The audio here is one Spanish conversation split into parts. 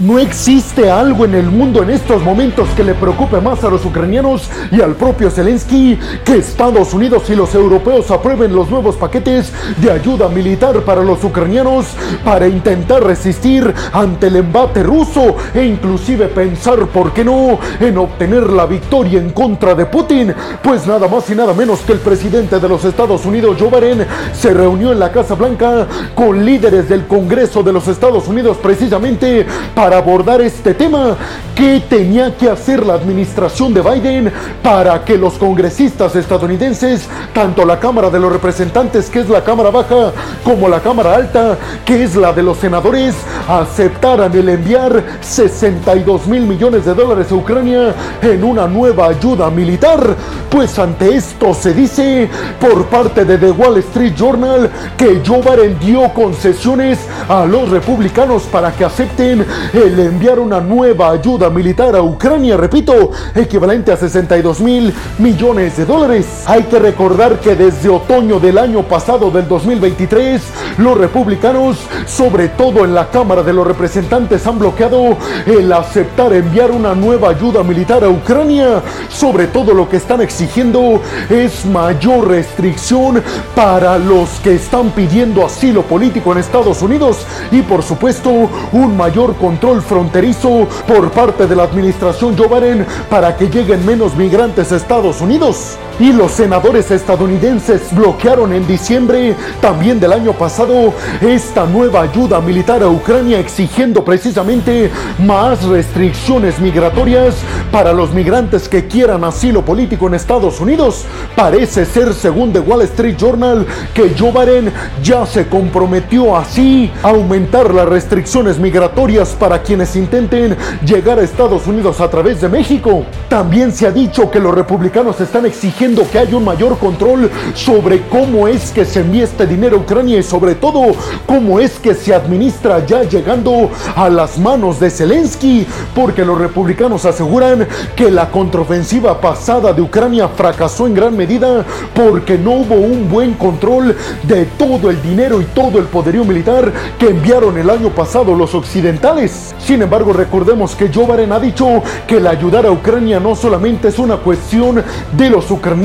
No existe algo en el mundo en estos momentos que le preocupe más a los ucranianos y al propio Zelensky que Estados Unidos y los europeos aprueben los nuevos paquetes de ayuda militar para los ucranianos para intentar resistir ante el embate ruso e inclusive pensar, ¿por qué no?, en obtener la victoria en contra de Putin. Pues nada más y nada menos que el presidente de los Estados Unidos, Joe Biden, se reunió en la Casa Blanca con líderes del Congreso de los Estados Unidos precisamente para para abordar este tema. ¿Qué tenía que hacer la administración de Biden para que los congresistas estadounidenses, tanto la Cámara de los Representantes, que es la Cámara Baja, como la Cámara Alta, que es la de los senadores, aceptaran el enviar 62 mil millones de dólares a Ucrania en una nueva ayuda militar? Pues ante esto se dice por parte de The Wall Street Journal que Joe Biden dio concesiones a los republicanos para que acepten el enviar una nueva ayuda militar a Ucrania, repito, equivalente a 62 mil millones de dólares. Hay que recordar que desde otoño del año pasado, del 2023, los republicanos, sobre todo en la Cámara de los Representantes, han bloqueado el aceptar enviar una nueva ayuda militar a Ucrania. Sobre todo lo que están exigiendo es mayor restricción para los que están pidiendo asilo político en Estados Unidos y por supuesto un mayor control fronterizo por parte de la administración Joe Biden para que lleguen menos migrantes a Estados Unidos. Y los senadores estadounidenses bloquearon en diciembre también del año pasado esta nueva ayuda militar a Ucrania exigiendo precisamente más restricciones migratorias para los migrantes que quieran asilo político en Estados Unidos. Parece ser, según The Wall Street Journal, que Joe Biden ya se comprometió así a aumentar las restricciones migratorias para quienes intenten llegar a Estados Unidos a través de México. También se ha dicho que los republicanos están exigiendo que haya un mayor control sobre cómo es que se envía este dinero a Ucrania y sobre todo cómo es que se administra ya llegando a las manos de Zelensky, porque los republicanos aseguran que la contraofensiva pasada de Ucrania fracasó en gran medida porque no hubo un buen control de todo el dinero y todo el poderío militar que enviaron el año pasado los occidentales. Sin embargo, recordemos que Joe Biden ha dicho que el ayudar a Ucrania no solamente es una cuestión de los ucranianos,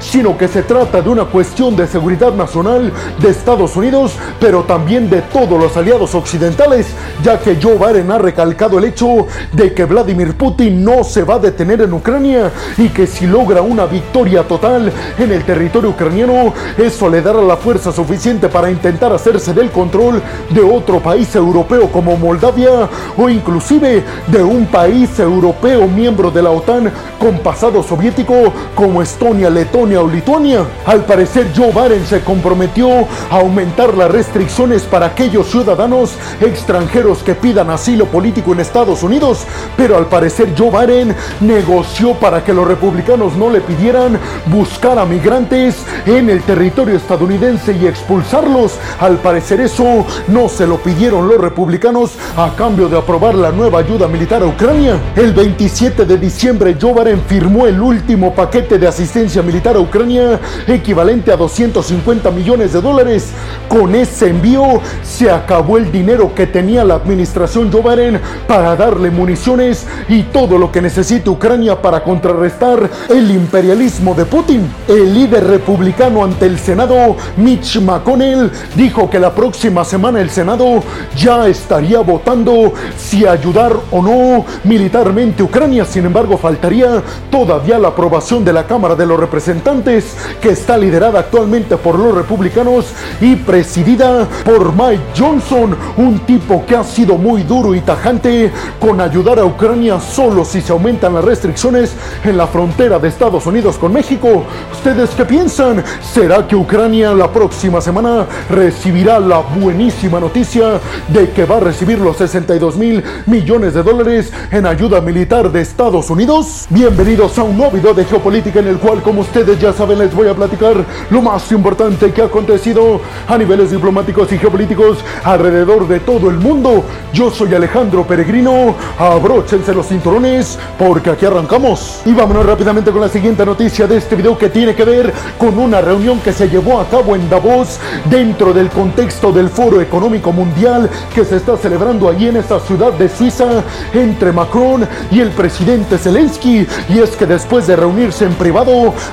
sino que se trata de una cuestión de seguridad nacional de Estados Unidos, pero también de todos los aliados occidentales, ya que Joe Biden ha recalcado el hecho de que Vladimir Putin no se va a detener en Ucrania y que si logra una victoria total en el territorio ucraniano, eso le dará la fuerza suficiente para intentar hacerse del control de otro país europeo como Moldavia o inclusive de un país europeo miembro de la OTAN con pasado soviético como Estonia, Letonia o Lituania. Al parecer Joe Biden se comprometió a aumentar las restricciones para aquellos ciudadanos extranjeros que pidan asilo político en Estados Unidos, pero al parecer Joe Biden negoció para que los republicanos no le pidieran buscar a migrantes en el territorio estadounidense y expulsarlos. Al parecer eso no se lo pidieron los republicanos a cambio de aprobar la nueva ayuda militar a Ucrania. El 27 de diciembre, Joe Biden firmó el último paquete de asistencia militar a Ucrania, equivalente a 250 millones de dólares. Con ese envío se acabó el dinero que tenía la administración Joe Biden para darle municiones y todo lo que necesita Ucrania para contrarrestar el imperialismo de Putin. El líder republicano ante el Senado, Mitch McConnell, dijo que la próxima semana el Senado ya estaría votando si ayudar o no militarmente Ucrania. Sin embargo, faltaría todavía la aprobación de la Cámara de los Representantes, que está liderada actualmente por los republicanos y presidida por Mike Johnson, un tipo que ha sido muy duro y tajante con ayudar a Ucrania solo si se aumentan las restricciones en la frontera de Estados Unidos con México. ¿Ustedes qué piensan? ¿Será que Ucrania la próxima semana recibirá la buenísima noticia de que va a recibir los 60 mil millones de dólares en ayuda militar de Estados Unidos. Bienvenidos a un nuevo video de geopolítica en el el cual, como ustedes ya saben, les voy a platicar lo más importante que ha acontecido a niveles diplomáticos y geopolíticos alrededor de todo el mundo. Yo soy Alejandro Peregrino, abróchense los cinturones porque aquí arrancamos. Y vámonos rápidamente con la siguiente noticia de este video que tiene que ver con una reunión que se llevó a cabo en Davos dentro del contexto del Foro Económico Mundial que se está celebrando allí en esta ciudad de Suiza entre Macron y el presidente Zelensky. Y es que después de reunirse en privado,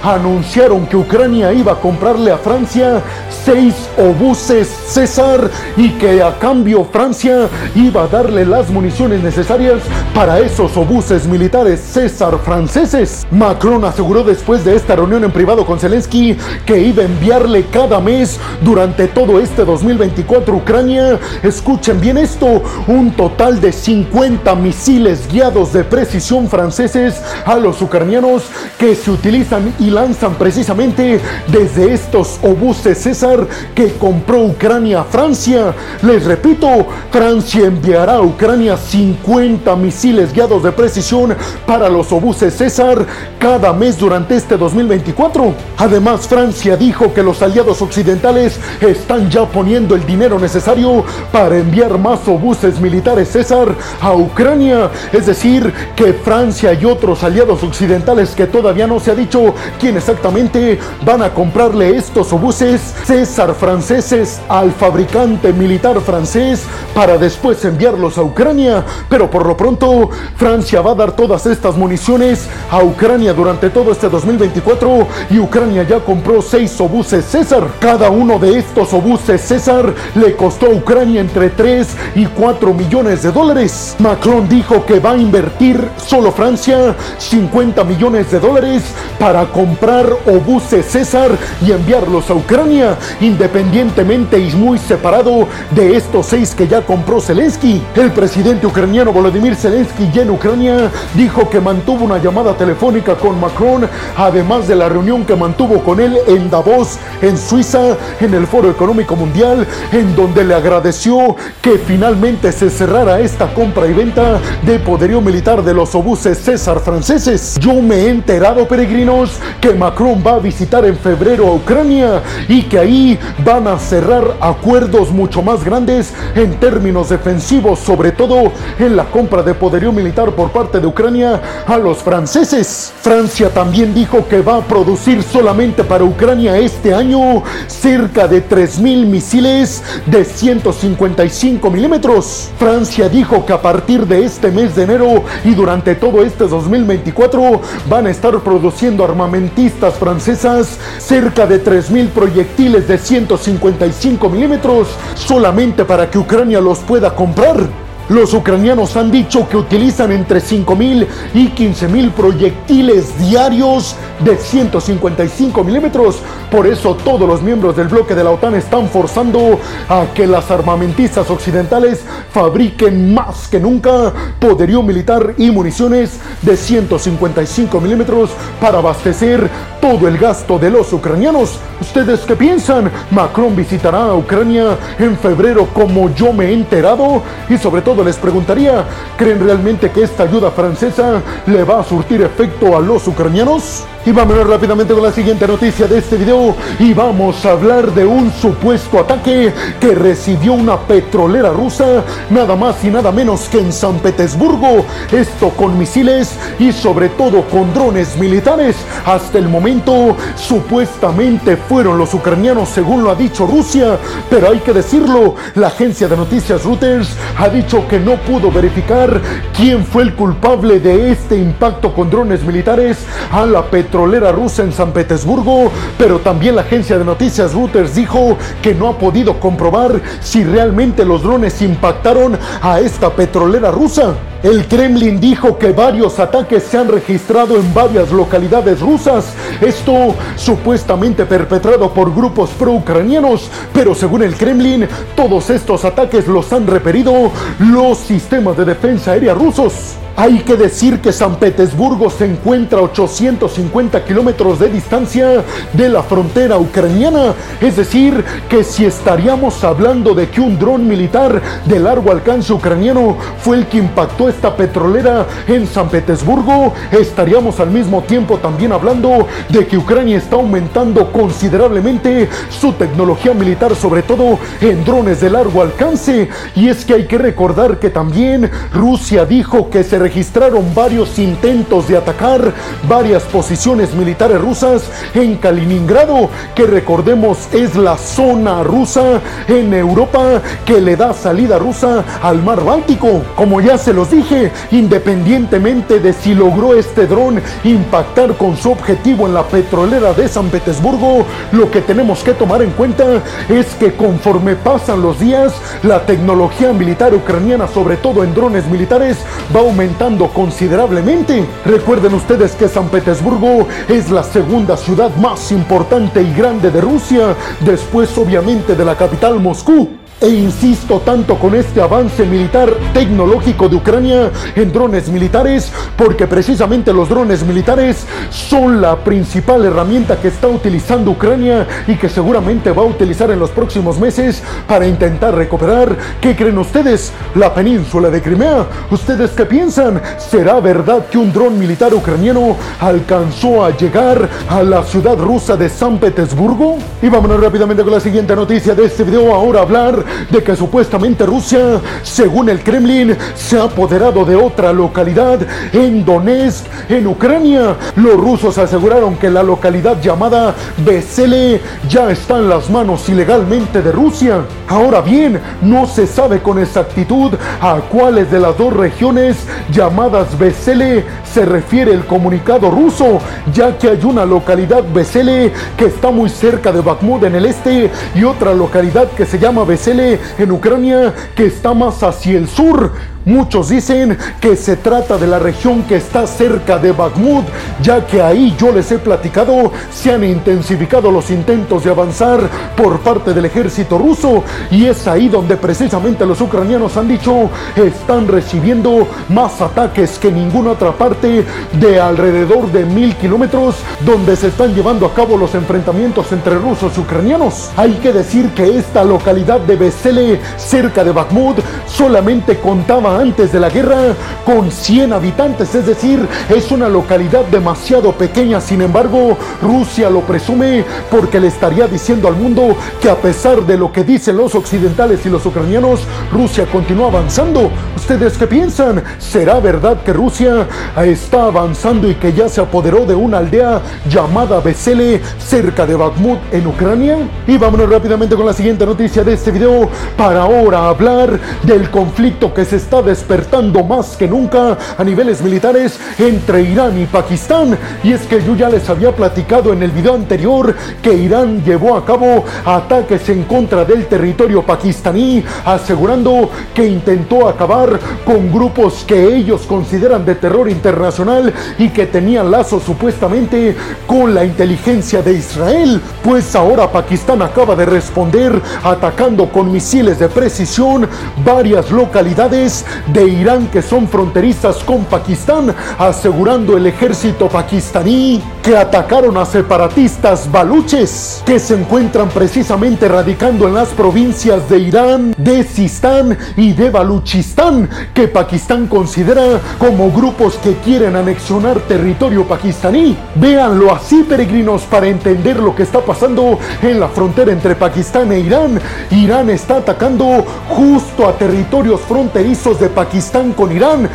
anunciaron que Ucrania iba a comprarle a Francia seis obuses César y que a cambio Francia iba a darle las municiones necesarias para esos obuses militares César franceses. Macron aseguró después de esta reunión en privado con Zelensky que iba a enviarle cada mes durante todo este 2024 Ucrania, escuchen bien esto, un total de 50 misiles guiados de precisión franceses a los ucranianos que se utilizan y lanzan precisamente desde estos obuses César que compró Ucrania a Francia. Les repito, Francia enviará a Ucrania 50 misiles guiados de precisión para los obuses César cada mes durante este 2024. Además, Francia dijo que los aliados occidentales están ya poniendo el dinero necesario para enviar más obuses militares César a Ucrania. Es decir, que Francia y otros aliados occidentales que todavía no se ha dicho quién exactamente van a comprarle estos obuses César franceses al fabricante militar francés para después enviarlos a Ucrania. Pero por lo pronto, Francia va a dar todas estas municiones a Ucrania durante todo este 2024 y Ucrania ya compró seis obuses César. Cada uno de estos obuses César le costó a Ucrania entre 3 y 4 millones de dólares. Macron dijo que va a invertir solo Francia 50 millones de dólares para comprar obuses César y enviarlos a Ucrania, independientemente y muy separado de estos seis que ya compró Zelensky. El presidente ucraniano Volodymyr Zelensky ya en Ucrania dijo que mantuvo una llamada telefónica con Macron, además de la reunión que mantuvo con él en Davos, en Suiza, en el Foro Económico Mundial, en donde le agradeció que finalmente se cerrara esta compra y venta de poderío militar de los obuses César franceses. Yo me he enterado, peregrinos, que Macron va a visitar en febrero a Ucrania y que ahí van a cerrar acuerdos mucho más grandes en términos defensivos, sobre todo en la compra de poderío militar por parte de Ucrania a los franceses. Francia también dijo que va a producir solamente para Ucrania este año cerca de 3.000 misiles de 155 milímetros. Francia dijo que a partir de este mes de enero y durante todo este 2024 van a estar produciendo armamentistas francesas cerca de 3.000 proyectiles de 155 milímetros solamente para que Ucrania los pueda comprar. Los ucranianos han dicho que utilizan entre 5.000 y 15.000 proyectiles diarios de 155 milímetros. Por eso todos los miembros del bloque de la OTAN están forzando a que las armamentistas occidentales fabriquen más que nunca poderío militar y municiones de 155 milímetros para abastecer todo el gasto de los ucranianos. ¿Ustedes qué piensan? Macron visitará a Ucrania en febrero como yo me he enterado y sobre todo les preguntaría, ¿creen realmente que esta ayuda francesa le va a surtir efecto a los ucranianos? Y vámonos rápidamente con la siguiente noticia de este video y vamos a hablar de un supuesto ataque que recibió una petrolera rusa nada más y nada menos que en San Petersburgo. Esto con misiles y sobre todo con drones militares. Hasta el momento supuestamente fueron los ucranianos según lo ha dicho Rusia, pero hay que decirlo, la agencia de noticias Reuters ha dicho que no pudo verificar quién fue el culpable de este impacto con drones militares a la petrolera petrolera rusa en San Petersburgo, pero también la agencia de noticias Reuters dijo que no ha podido comprobar si realmente los drones impactaron a esta petrolera rusa. El Kremlin dijo que varios ataques se han registrado en varias localidades rusas, esto supuestamente perpetrado por grupos pro-ucranianos, pero según el Kremlin, todos estos ataques los han repelido los sistemas de defensa aérea rusos. Hay que decir que San Petersburgo se encuentra a 850 kilómetros de distancia de la frontera ucraniana, es decir, que si estaríamos hablando de que un dron militar de largo alcance ucraniano fue el que impactó esta petrolera en San Petersburgo, estaríamos al mismo tiempo también hablando de que Ucrania está aumentando considerablemente su tecnología militar, sobre todo en drones de largo alcance. Y es que hay que recordar que también Rusia dijo que se registraron varios intentos de atacar varias posiciones militares rusas en Kaliningrado, que recordemos es la zona rusa en Europa que le da salida rusa al mar Báltico. Como ya se los dije, independientemente de si logró este dron impactar con su objetivo en la petrolera de San Petersburgo, lo que tenemos que tomar en cuenta es que conforme pasan los días, la tecnología militar ucraniana, sobre todo en drones militares, va aumentando considerablemente. Recuerden ustedes que San Petersburgo es la segunda ciudad más importante y grande de Rusia, después obviamente de la capital Moscú. E insisto tanto con este avance militar tecnológico de Ucrania en drones militares, porque precisamente los drones militares son la principal herramienta que está utilizando Ucrania y que seguramente va a utilizar en los próximos meses para intentar recuperar, ¿qué creen ustedes? La península de Crimea. ¿Ustedes qué piensan? ¿Será verdad que un dron militar ucraniano alcanzó a llegar a la ciudad rusa de San Petersburgo? Y vámonos rápidamente con la siguiente noticia de este video, ahora hablar de que supuestamente Rusia, según el Kremlin, se ha apoderado de otra localidad en Donetsk, en Ucrania. Los rusos aseguraron que la localidad llamada Vesele ya está en las manos ilegalmente de Rusia. Ahora bien, no se sabe con exactitud a cuáles de las dos regiones llamadas Vesele se refiere el comunicado ruso, ya que hay una localidad Vesele que está muy cerca de Bakhmut en el este y otra localidad que se llama En Ucrania que está más hacia el sur. Muchos dicen que se trata de la región que está cerca de Bakhmut, ya que ahí yo les he platicado, se han intensificado los intentos de avanzar por parte del ejército ruso y es ahí donde precisamente los ucranianos han dicho están recibiendo más ataques que ninguna otra parte de alrededor de mil kilómetros donde se están llevando a cabo los enfrentamientos entre rusos y ucranianos. Hay que decir que esta localidad de Vesele, cerca de Bakhmut, solamente contaba antes de la guerra con 100 habitantes, es decir, es una localidad demasiado pequeña. Sin embargo, Rusia lo presume porque le estaría diciendo al mundo que a pesar de lo que dicen los occidentales y los ucranianos, Rusia continúa avanzando. ¿Ustedes qué piensan? ¿Será verdad que Rusia está avanzando y que ya se apoderó de una aldea llamada Besele cerca de Bakhmut en Ucrania? Y vámonos rápidamente con la siguiente noticia de este video para ahora hablar del conflicto que se está despertando más que nunca a niveles militares entre Irán y Pakistán. Y es que yo ya les había platicado en el video anterior que Irán llevó a cabo ataques en contra del territorio pakistaní, asegurando que intentó acabar con grupos que ellos consideran de terror internacional y que tenían lazos supuestamente con la inteligencia de Israel. Pues ahora Pakistán acaba de responder atacando con misiles de precisión varias localidades de Irán que son fronterizas con Pakistán, asegurando el ejército pakistaní que atacaron a separatistas baluches que se encuentran precisamente radicando en las provincias de Irán, de Sistán y de Baluchistán, que Pakistán considera como grupos que quieren anexionar territorio pakistaní. Véanlo así, peregrinos, para entender lo que está pasando en la frontera entre Pakistán e Irán. Irán está atacando justo a territorios fronterizos de Pakistán con Irán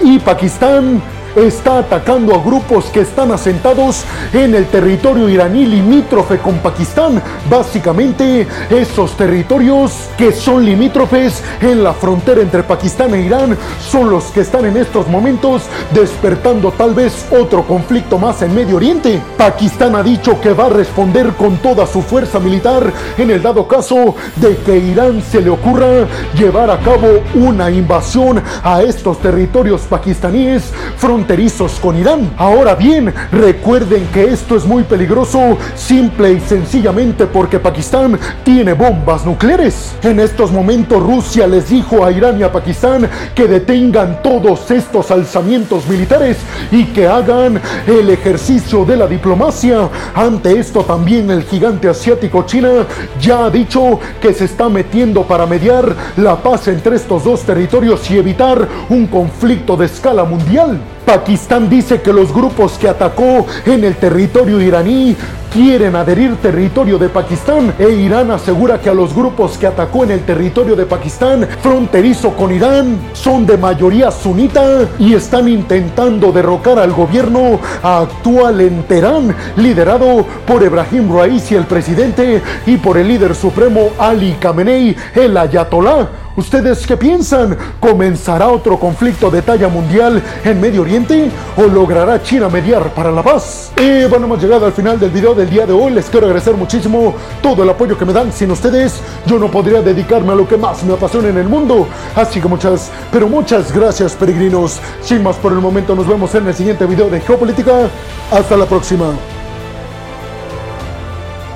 y Pakistán está atacando a grupos que están asentados en el territorio iraní limítrofe con Pakistán. Básicamente, esos territorios que son limítrofes en la frontera entre Pakistán e Irán son los que están en estos momentos despertando tal vez otro conflicto más en Medio Oriente. Pakistán ha dicho que va a responder con toda su fuerza militar en el dado caso de que Irán se le ocurra llevar a cabo una invasión a estos territorios pakistaníes fronterizos fronterizos con Irán. Ahora bien, recuerden que esto es muy peligroso, simple y sencillamente porque Pakistán tiene bombas nucleares. En estos momentos Rusia les dijo a Irán y a Pakistán que detengan todos estos alzamientos militares y que hagan el ejercicio de la diplomacia. Ante esto también el gigante asiático China ya ha dicho que se está metiendo para mediar la paz entre estos dos territorios y evitar un conflicto de escala mundial. Pakistán dice que los grupos que atacó en el territorio iraní quieren adherir territorio de Pakistán e Irán asegura que a los grupos que atacó en el territorio de Pakistán fronterizo con Irán son de mayoría sunita y están intentando derrocar al gobierno actual en Teherán liderado por Ebrahim Raisi el presidente y por el líder supremo Ali Khamenei el ayatolá ¿Ustedes qué piensan? ¿Comenzará otro conflicto de talla mundial en Medio Oriente o logrará China mediar para la paz? Y bueno, hemos llegado al final del video del día de hoy. Les quiero agradecer muchísimo todo el apoyo que me dan. Sin ustedes, yo no podría dedicarme a lo que más me apasiona en el mundo. Así que muchas, pero muchas gracias, peregrinos. Sin más por el momento, nos vemos en el siguiente video de Geopolítica. Hasta la próxima.